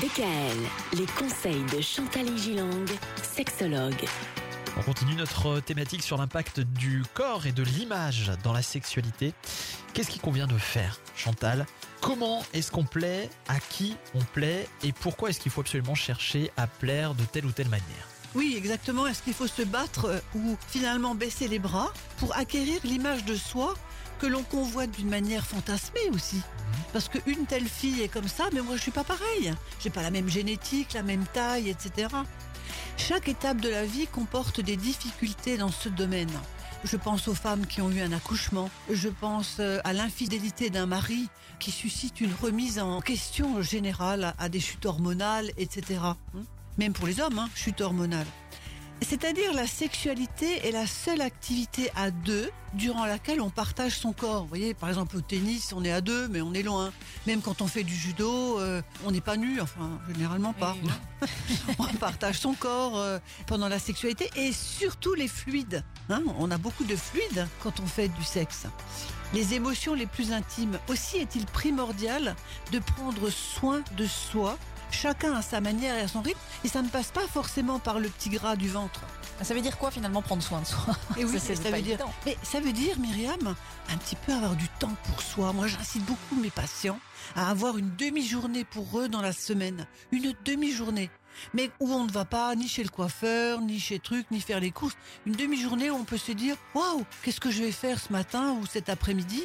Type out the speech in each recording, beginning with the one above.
DKL, les conseils de Chantal Gilang, sexologue. On continue notre thématique sur l'impact du corps et de l'image dans la sexualité. Qu'est-ce qu'il convient de faire, Chantal? Comment est-ce qu'on plaît? À qui on plaît? Et pourquoi est-ce qu'il faut absolument chercher à plaire de telle ou telle manière? Oui, exactement. Est-ce qu'il faut se battre euh, ou finalement baisser les bras pour acquérir l'image de soi que l'on convoite d'une manière fantasmée aussi Parce qu'une telle fille est comme ça, mais moi je suis pas pareil. J'ai pas la même génétique, la même taille, etc. Chaque étape de la vie comporte des difficultés dans ce domaine. Je pense aux femmes qui ont eu un accouchement. Je pense euh, à l'infidélité d'un mari qui suscite une remise en question générale à des chutes hormonales, etc. Hein? Même pour les hommes, hein, chute hormonale. C'est-à-dire la sexualité est la seule activité à deux durant laquelle on partage son corps. Vous voyez, par exemple au tennis, on est à deux, mais on est loin. Même quand on fait du judo, euh, on n'est pas nu, enfin généralement pas. on partage son corps euh, pendant la sexualité et surtout les fluides. Hein, on a beaucoup de fluides quand on fait du sexe. Les émotions les plus intimes. Aussi est-il primordial de prendre soin de soi chacun à sa manière et à son rythme, et ça ne passe pas forcément par le petit gras du ventre. Ça veut dire quoi finalement prendre soin de soi? Et oui, c'est ça, pas veut dire. évident. Mais ça veut dire, Myriam, un petit peu avoir du temps pour soi. Moi, j'incite beaucoup mes patients à avoir une demi-journée pour eux dans la semaine. Une demi-journée. Mais où on ne va pas ni chez le coiffeur, ni chez truc, ni faire les courses. Une demi-journée où on peut se dire, waouh, qu'est-ce que je vais faire ce matin ou cet après-midi?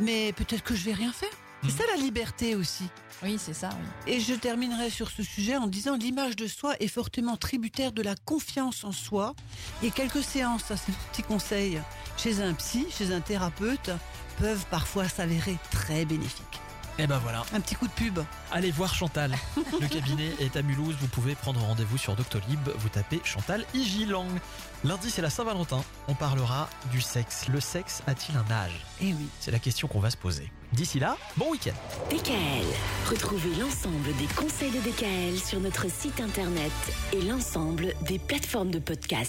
Mais peut-être que je vais rien faire. C'est ça la liberté aussi. Oui, c'est ça. Oui. Et je terminerai sur ce sujet en disant l'image de soi est fortement tributaire de la confiance en soi. Et quelques séances, ça c'est mon petit conseil, chez un psy, chez un thérapeute, peuvent parfois s'avérer très bénéfiques. Et ben voilà, Un petit coup de pub. allez voir Chantal. Le cabinet est à Mulhouse, vous pouvez prendre rendez-vous sur Doctolib, vous tapez Chantal Igilang. Lundi c'est la Saint-Valentin, on parlera du sexe. Le sexe a-t-il un âge? Eh oui. C'est la question qu'on va se poser. D'ici là, bon week-end DKL, retrouvez l'ensemble des conseils de DKL sur notre site internet et l'ensemble des plateformes de podcast.